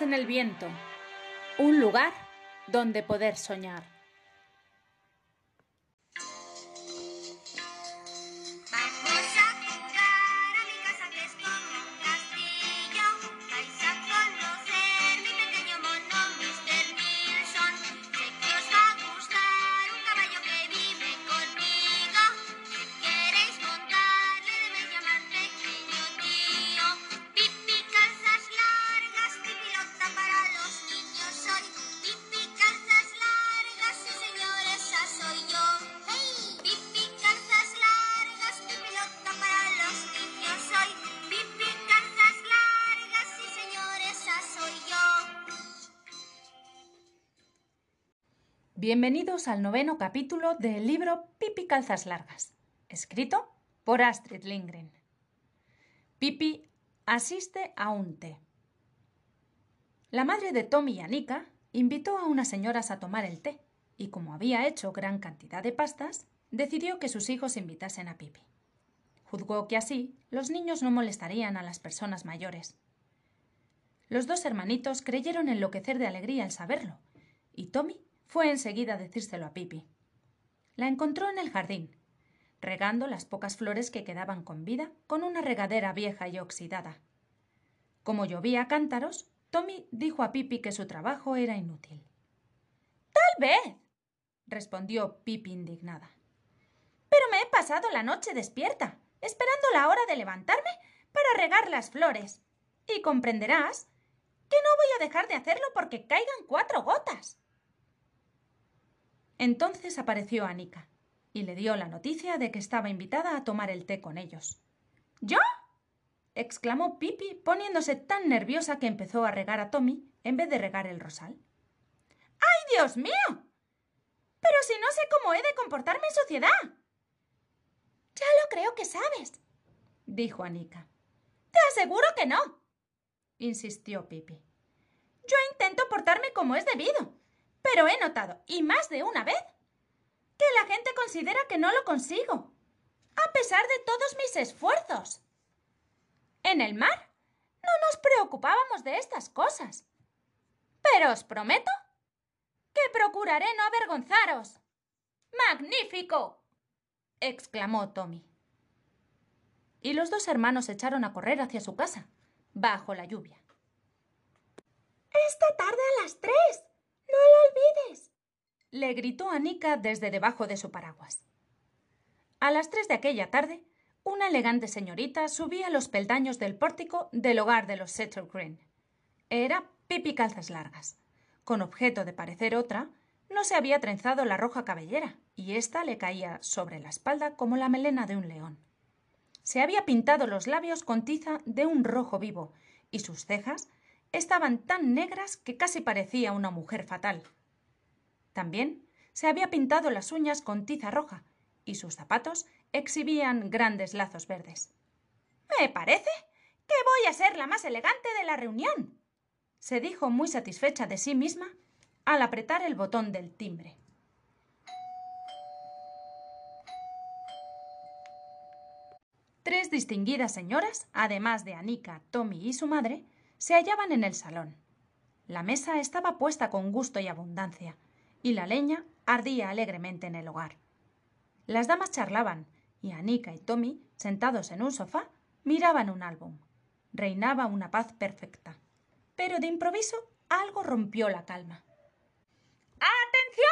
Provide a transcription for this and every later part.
En el viento. Un lugar donde poder soñar. Bienvenidos al noveno capítulo del libro Pipi Calzas Largas, escrito por Astrid Lindgren. Pipi asiste a un té. La madre de Tommy y Anika invitó a unas señoras a tomar el té y como había hecho gran cantidad de pastas, decidió que sus hijos invitasen a Pipi. Juzgó que así los niños no molestarían a las personas mayores. Los dos hermanitos creyeron enloquecer de alegría al saberlo, y Tommy fue enseguida a decírselo a Pipi. La encontró en el jardín, regando las pocas flores que quedaban con vida con una regadera vieja y oxidada. Como llovía cántaros, Tommy dijo a Pipi que su trabajo era inútil. Tal vez, respondió Pipi indignada. Pero me he pasado la noche despierta, esperando la hora de levantarme para regar las flores. Y comprenderás que no voy a dejar de hacerlo porque caigan cuatro gotas. Entonces apareció Anika y le dio la noticia de que estaba invitada a tomar el té con ellos. ¿Yo? exclamó Pipi, poniéndose tan nerviosa que empezó a regar a Tommy en vez de regar el rosal. ¡Ay, Dios mío! Pero si no sé cómo he de comportarme en sociedad. Ya lo creo que sabes, dijo Anika. Te aseguro que no, insistió Pipi. Yo intento portarme como es debido, pero he notado, y más de una vez, que la gente considera que no lo consigo, a pesar de todos mis esfuerzos. En el mar no nos preocupábamos de estas cosas. Pero os prometo que procuraré no avergonzaros. ¡Magnífico! exclamó Tommy. Y los dos hermanos echaron a correr hacia su casa, bajo la lluvia. Esta tarde a las tres, ¡No lo olvides! le gritó Anika desde debajo de su paraguas. A las tres de aquella tarde, una elegante señorita subía los peldaños del pórtico del hogar de los Setter Green. Era Pipi Calzas Largas. Con objeto de parecer otra, no se había trenzado la roja cabellera, y ésta le caía sobre la espalda como la melena de un león. Se había pintado los labios con tiza de un rojo vivo, y sus cejas estaban tan negras que casi parecía una mujer fatal. También se había pintado las uñas con tiza roja y sus zapatos exhibían grandes lazos verdes. Me parece que voy a ser la más elegante de la reunión, se dijo muy satisfecha de sí misma al apretar el botón del timbre. Tres distinguidas señoras, además de Anika, Tommy y su madre, se hallaban en el salón. La mesa estaba puesta con gusto y abundancia, y la leña ardía alegremente en el hogar. Las damas charlaban, y Anika y Tommy, sentados en un sofá, miraban un álbum. Reinaba una paz perfecta. Pero de improviso algo rompió la calma. ¡Atención!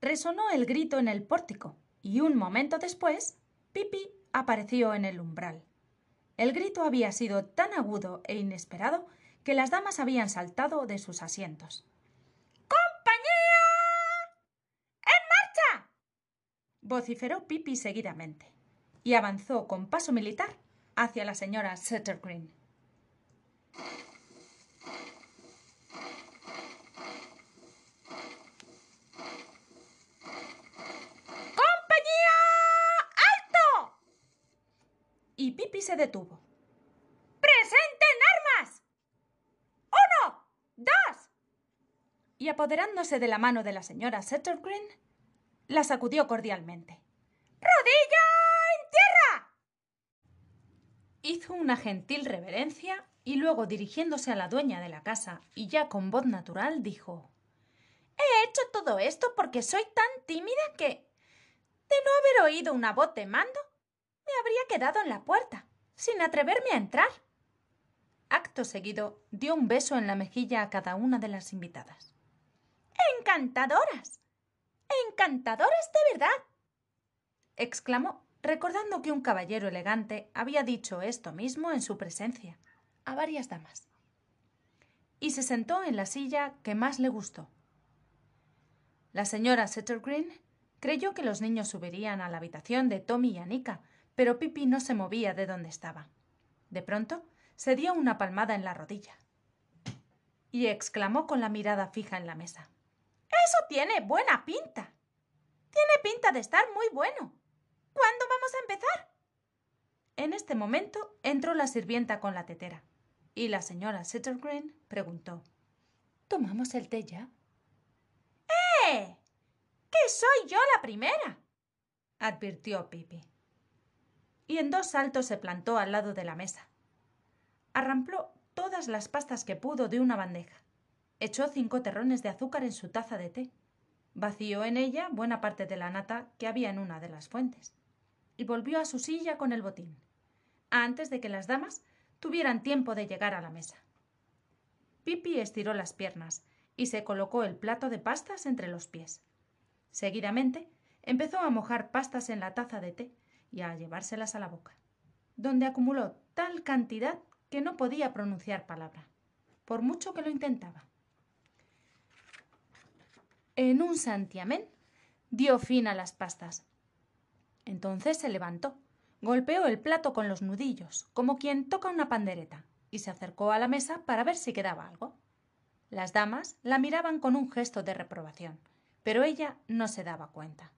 Resonó el grito en el pórtico, y un momento después, Pipi apareció en el umbral. El grito había sido tan agudo e inesperado que las damas habían saltado de sus asientos. ¡Compañía! ¡En marcha! vociferó Pipi seguidamente y avanzó con paso militar hacia la señora Green. Y Pipi se detuvo. ¡Presenten armas! ¡Uno! ¡Dos! Y apoderándose de la mano de la señora Settergreen, la sacudió cordialmente. ¡Rodilla en tierra! Hizo una gentil reverencia y luego dirigiéndose a la dueña de la casa y ya con voz natural dijo He hecho todo esto porque soy tan tímida que, de no haber oído una voz de mando, me habría quedado en la puerta, sin atreverme a entrar. Acto seguido dio un beso en la mejilla a cada una de las invitadas. ¡Encantadoras! ¡Encantadoras de verdad! exclamó, recordando que un caballero elegante había dicho esto mismo en su presencia a varias damas. Y se sentó en la silla que más le gustó. La señora Settergreen creyó que los niños subirían a la habitación de Tommy y Anika, pero Pipi no se movía de donde estaba. De pronto se dio una palmada en la rodilla y exclamó con la mirada fija en la mesa. Eso tiene buena pinta. Tiene pinta de estar muy bueno. ¿Cuándo vamos a empezar? En este momento entró la sirvienta con la tetera y la señora Settergreen preguntó ¿Tomamos el té ya? ¡Eh! ¡Que soy yo la primera! advirtió Pipi. Y en dos saltos se plantó al lado de la mesa. Arrampló todas las pastas que pudo de una bandeja. Echó cinco terrones de azúcar en su taza de té. Vació en ella buena parte de la nata que había en una de las fuentes. Y volvió a su silla con el botín, antes de que las damas tuvieran tiempo de llegar a la mesa. Pipi estiró las piernas y se colocó el plato de pastas entre los pies. Seguidamente empezó a mojar pastas en la taza de té y a llevárselas a la boca, donde acumuló tal cantidad que no podía pronunciar palabra, por mucho que lo intentaba. En un santiamén dio fin a las pastas. Entonces se levantó, golpeó el plato con los nudillos, como quien toca una pandereta, y se acercó a la mesa para ver si quedaba algo. Las damas la miraban con un gesto de reprobación, pero ella no se daba cuenta.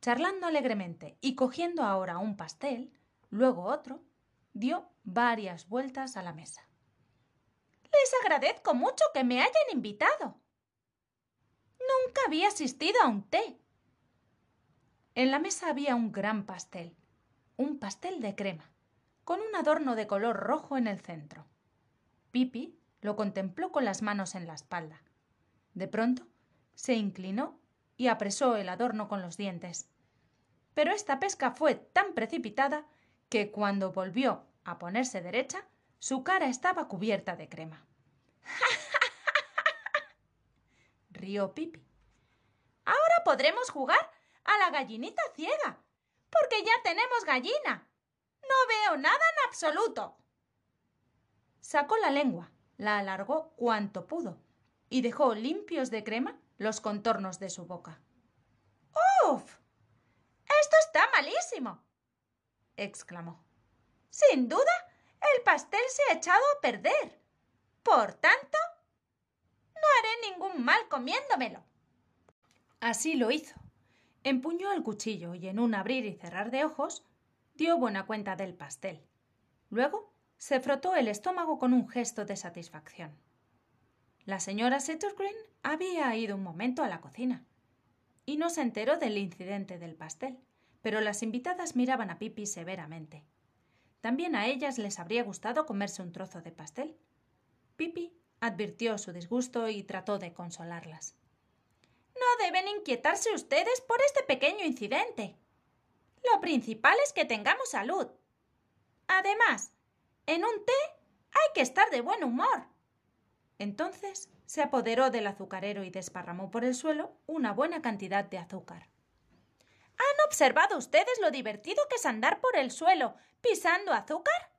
Charlando alegremente y cogiendo ahora un pastel, luego otro, dio varias vueltas a la mesa. Les agradezco mucho que me hayan invitado. Nunca había asistido a un té. En la mesa había un gran pastel, un pastel de crema, con un adorno de color rojo en el centro. Pipi lo contempló con las manos en la espalda. De pronto se inclinó y apresó el adorno con los dientes. Pero esta pesca fue tan precipitada que cuando volvió a ponerse derecha, su cara estaba cubierta de crema. Rió Pipi. Ahora podremos jugar a la gallinita ciega, porque ya tenemos gallina. No veo nada en absoluto. Sacó la lengua, la alargó cuanto pudo y dejó limpios de crema los contornos de su boca. ¡Uf! Esto está malísimo. exclamó. Sin duda, el pastel se ha echado a perder. Por tanto, no haré ningún mal comiéndomelo. Así lo hizo. Empuñó el cuchillo y en un abrir y cerrar de ojos dio buena cuenta del pastel. Luego se frotó el estómago con un gesto de satisfacción. La señora Settergreen había ido un momento a la cocina y no se enteró del incidente del pastel, pero las invitadas miraban a Pipi severamente. También a ellas les habría gustado comerse un trozo de pastel. Pipi advirtió su disgusto y trató de consolarlas. No deben inquietarse ustedes por este pequeño incidente. Lo principal es que tengamos salud. Además, en un té hay que estar de buen humor. Entonces se apoderó del azucarero y desparramó por el suelo una buena cantidad de azúcar. ¿Han observado ustedes lo divertido que es andar por el suelo pisando azúcar?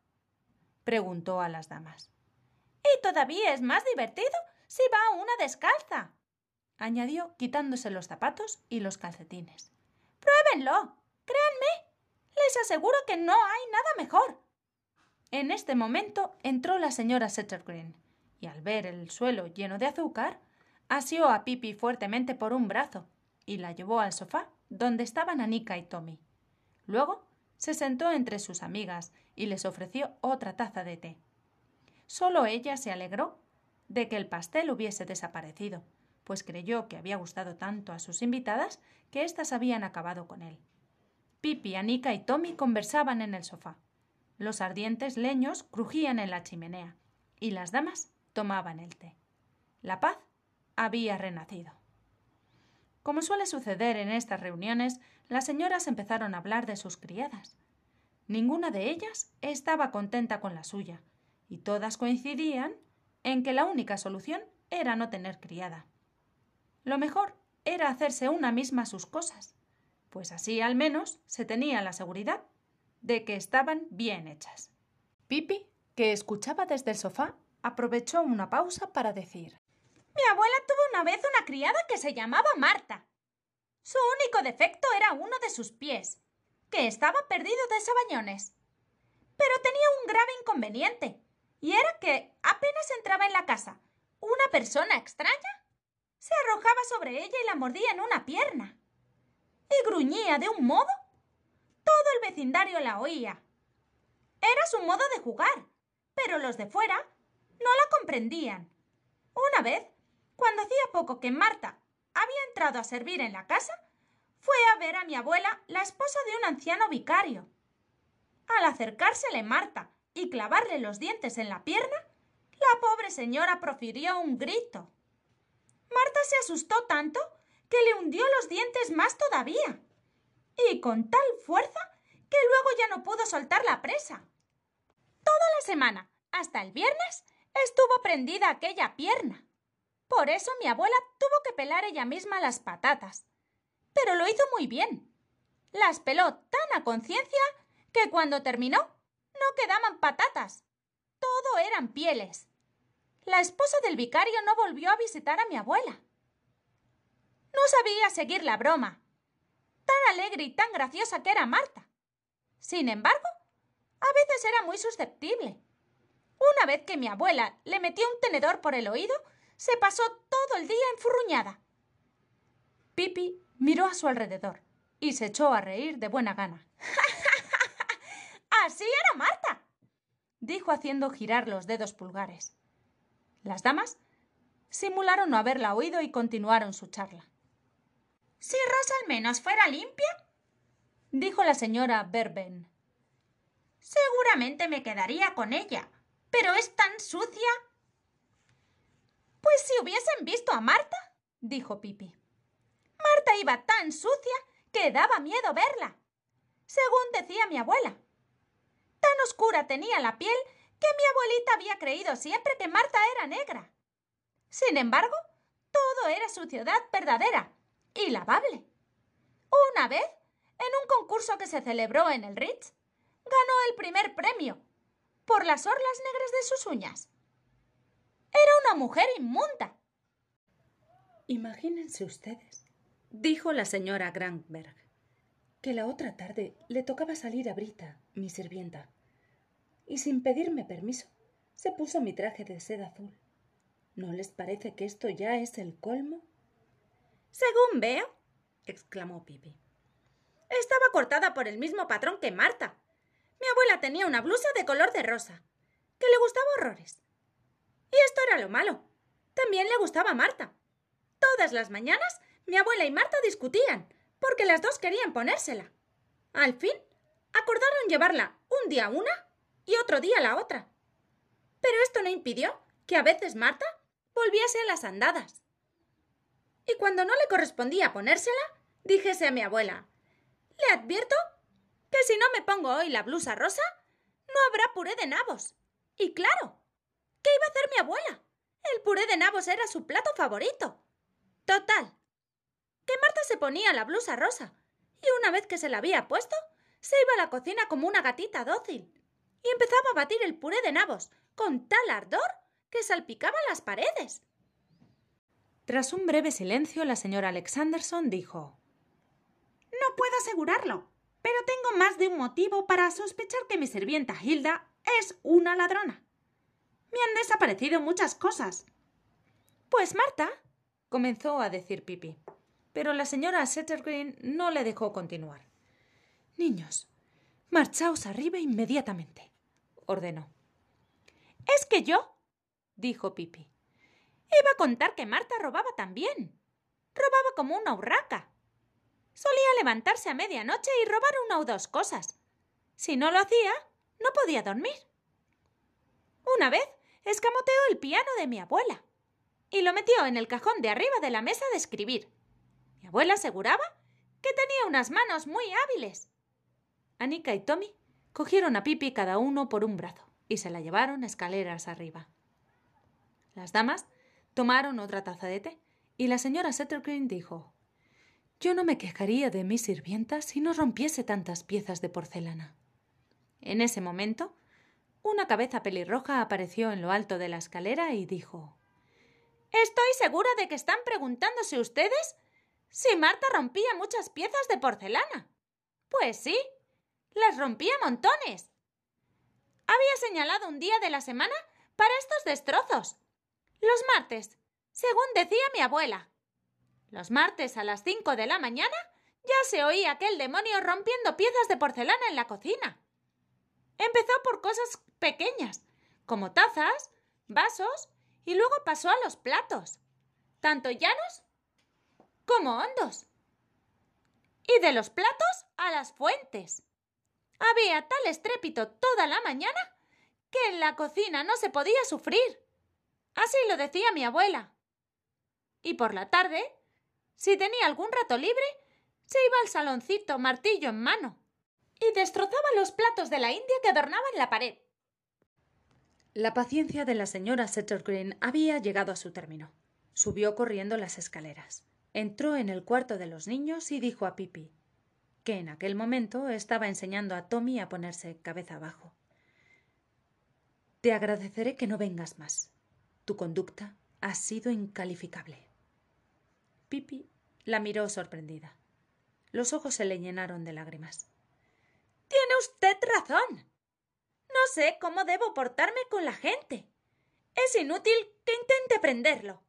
preguntó a las damas. Y todavía es más divertido si va una descalza, añadió quitándose los zapatos y los calcetines. Pruébenlo. Créanme. Les aseguro que no hay nada mejor. En este momento entró la señora Settergreen y al ver el suelo lleno de azúcar, asió a Pipi fuertemente por un brazo y la llevó al sofá donde estaban Anika y Tommy. Luego se sentó entre sus amigas y les ofreció otra taza de té. Solo ella se alegró de que el pastel hubiese desaparecido, pues creyó que había gustado tanto a sus invitadas que éstas habían acabado con él. Pipi, Anika y Tommy conversaban en el sofá. Los ardientes leños crujían en la chimenea y las damas tomaban el té. La paz había renacido. Como suele suceder en estas reuniones, las señoras empezaron a hablar de sus criadas. Ninguna de ellas estaba contenta con la suya, y todas coincidían en que la única solución era no tener criada. Lo mejor era hacerse una misma sus cosas, pues así al menos se tenía la seguridad de que estaban bien hechas. Pipi, que escuchaba desde el sofá, aprovechó una pausa para decir Mi abuela tuvo una vez una criada que se llamaba Marta. Su único defecto era uno de sus pies, que estaba perdido de sabañones. Pero tenía un grave inconveniente, y era que apenas entraba en la casa una persona extraña, se arrojaba sobre ella y la mordía en una pierna. Y gruñía de un modo. Todo el vecindario la oía. Era su modo de jugar, pero los de fuera no la comprendían. Una vez, cuando hacía poco que Marta había entrado a servir en la casa, fue a ver a mi abuela, la esposa de un anciano vicario. Al acercársele Marta y clavarle los dientes en la pierna, la pobre señora profirió un grito. Marta se asustó tanto que le hundió los dientes más todavía, y con tal fuerza que luego ya no pudo soltar la presa. Toda la semana, hasta el viernes, estuvo prendida aquella pierna. Por eso mi abuela tuvo que pelar ella misma las patatas. Pero lo hizo muy bien. Las peló tan a conciencia que cuando terminó no quedaban patatas. Todo eran pieles. La esposa del vicario no volvió a visitar a mi abuela. No sabía seguir la broma. Tan alegre y tan graciosa que era Marta. Sin embargo, a veces era muy susceptible. Una vez que mi abuela le metió un tenedor por el oído, se pasó todo el día enfurruñada. Pipi miró a su alrededor y se echó a reír de buena gana. Así era Marta, dijo haciendo girar los dedos pulgares. Las damas simularon no haberla oído y continuaron su charla. Si Rosa al menos fuera limpia, dijo la señora Berben. Seguramente me quedaría con ella, pero es tan sucia. Pues si hubiesen visto a Marta, dijo Pipi. Marta iba tan sucia que daba miedo verla, según decía mi abuela. Tan oscura tenía la piel que mi abuelita había creído siempre que Marta era negra. Sin embargo, todo era suciedad verdadera y lavable. Una vez, en un concurso que se celebró en el Ritz, ganó el primer premio por las orlas negras de sus uñas. Era una mujer inmunda. Imagínense ustedes, dijo la señora Grandberg, que la otra tarde le tocaba salir a Brita, mi sirvienta, y sin pedirme permiso, se puso mi traje de seda azul. ¿No les parece que esto ya es el colmo? Según veo, exclamó Pipi. Estaba cortada por el mismo patrón que Marta. Mi abuela tenía una blusa de color de rosa, que le gustaba horrores. Y esto era lo malo. También le gustaba a Marta. Todas las mañanas mi abuela y Marta discutían, porque las dos querían ponérsela. Al fin, acordaron llevarla un día una y otro día la otra. Pero esto no impidió que a veces Marta volviese a las andadas. Y cuando no le correspondía ponérsela, dijese a mi abuela Le advierto que si no me pongo hoy la blusa rosa, no habrá puré de nabos. Y claro, ¿qué iba a hacer mi abuela? El puré de nabos era su plato favorito. Total, que Marta se ponía la blusa rosa, y una vez que se la había puesto, se iba a la cocina como una gatita dócil, y empezaba a batir el puré de nabos con tal ardor que salpicaba las paredes. Tras un breve silencio, la señora Alexanderson dijo No puedo asegurarlo, pero tengo más de un motivo para sospechar que mi sirvienta Hilda es una ladrona. Me han desaparecido muchas cosas. Pues Marta, comenzó a decir Pipi, pero la señora Settergreen no le dejó continuar. Niños, marchaos arriba inmediatamente, ordenó. Es que yo, dijo Pipi. Iba a contar que Marta robaba también. Robaba como una urraca. Solía levantarse a medianoche y robar una o dos cosas. Si no lo hacía, No podía dormir. Una vez escamoteó el piano de mi abuela y lo metió en el cajón de arriba de la mesa de escribir. Mi abuela aseguraba que tenía unas manos muy hábiles. Anika y Tommy cogieron a Pipi cada uno por un brazo y se la llevaron escaleras arriba. Las damas tomaron otra taza de té y la señora Settergreen dijo Yo no me quejaría de mi sirvienta si no rompiese tantas piezas de porcelana. En ese momento, una cabeza pelirroja apareció en lo alto de la escalera y dijo Estoy segura de que están preguntándose ustedes si Marta rompía muchas piezas de porcelana. Pues sí, las rompía montones. Había señalado un día de la semana para estos destrozos. Los martes, según decía mi abuela. Los martes a las cinco de la mañana ya se oía aquel demonio rompiendo piezas de porcelana en la cocina. Empezó por cosas pequeñas, como tazas, vasos, y luego pasó a los platos, tanto llanos como hondos. Y de los platos a las fuentes. Había tal estrépito toda la mañana que en la cocina no se podía sufrir. Así lo decía mi abuela. Y por la tarde, si tenía algún rato libre, se iba al saloncito martillo en mano y destrozaba los platos de la India que adornaban la pared. La paciencia de la señora Settergreen había llegado a su término. Subió corriendo las escaleras, entró en el cuarto de los niños y dijo a Pipi, que en aquel momento estaba enseñando a Tommy a ponerse cabeza abajo. Te agradeceré que no vengas más. Tu conducta ha sido incalificable. Pipi la miró sorprendida. Los ojos se le llenaron de lágrimas. Tiene usted razón. No sé cómo debo portarme con la gente. Es inútil que intente aprenderlo.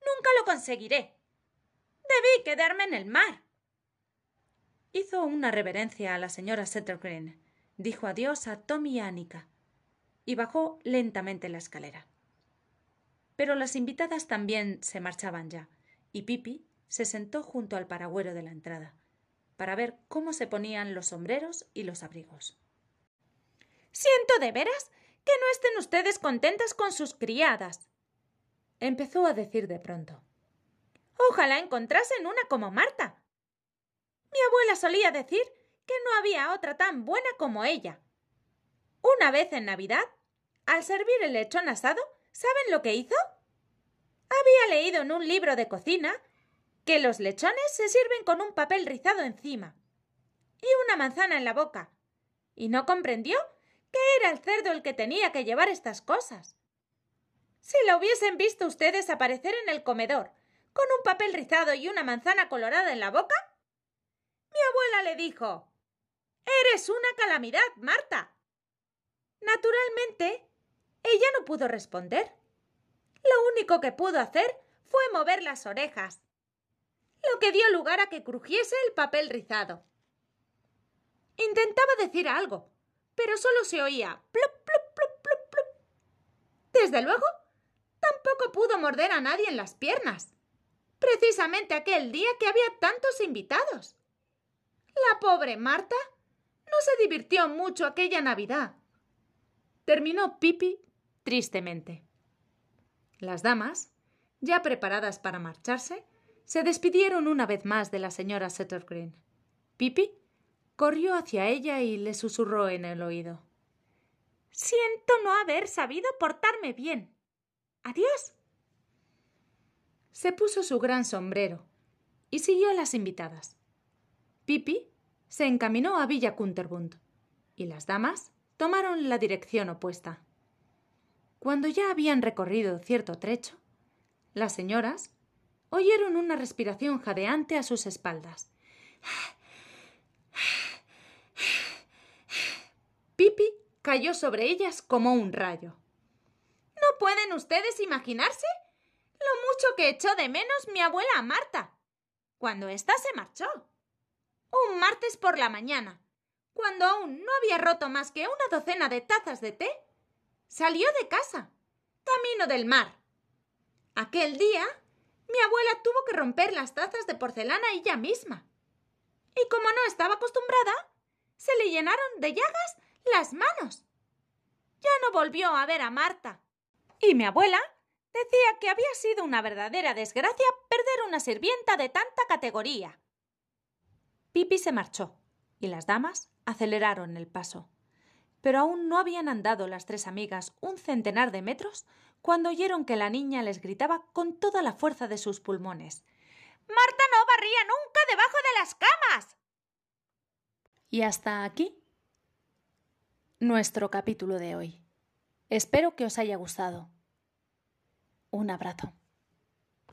Nunca lo conseguiré. Debí quedarme en el mar. Hizo una reverencia a la señora Settergreen, dijo adiós a Tommy y Annika, y bajó lentamente la escalera. Pero las invitadas también se marchaban ya, y Pipi se sentó junto al paragüero de la entrada, para ver cómo se ponían los sombreros y los abrigos. Siento de veras que no estén ustedes contentas con sus criadas, empezó a decir de pronto. Ojalá encontrasen una como Marta. Mi abuela solía decir que no había otra tan buena como ella. Una vez en Navidad, al servir el lechón asado, ¿saben lo que hizo? Había leído en un libro de cocina que los lechones se sirven con un papel rizado encima y una manzana en la boca, y no comprendió que era el cerdo el que tenía que llevar estas cosas. Si la hubiesen visto ustedes aparecer en el comedor con un papel rizado y una manzana colorada en la boca, mi abuela le dijo Eres una calamidad, Marta. Naturalmente, ella no pudo responder. Lo único que pudo hacer fue mover las orejas, lo que dio lugar a que crujiese el papel rizado. Intentaba decir algo, pero solo se oía plop, plop, plop, plop, plop. Desde luego, tampoco pudo morder a nadie en las piernas, precisamente aquel día que había tantos invitados. La pobre Marta no se divirtió mucho aquella Navidad. Terminó Pipi tristemente. Las damas, ya preparadas para marcharse, se despidieron una vez más de la señora Settergreen. Pipi corrió hacia ella y le susurró en el oído. Siento no haber sabido portarme bien. Adiós. Se puso su gran sombrero y siguió a las invitadas. Pipi se encaminó a Villa Kunterbund y las damas tomaron la dirección opuesta. Cuando ya habían recorrido cierto trecho, las señoras oyeron una respiración jadeante a sus espaldas. Pipi cayó sobre ellas como un rayo. ¿No pueden ustedes imaginarse lo mucho que echó de menos mi abuela Marta cuando ésta se marchó? un martes por la mañana, cuando aún no había roto más que una docena de tazas de té, salió de casa, camino del mar. Aquel día, mi abuela tuvo que romper las tazas de porcelana ella misma. Y como no estaba acostumbrada, se le llenaron de llagas las manos. Ya no volvió a ver a Marta. Y mi abuela decía que había sido una verdadera desgracia perder una sirvienta de tanta categoría. Pipi se marchó y las damas aceleraron el paso. Pero aún no habían andado las tres amigas un centenar de metros cuando oyeron que la niña les gritaba con toda la fuerza de sus pulmones Marta no barría nunca debajo de las camas. Y hasta aquí nuestro capítulo de hoy. Espero que os haya gustado. Un abrazo.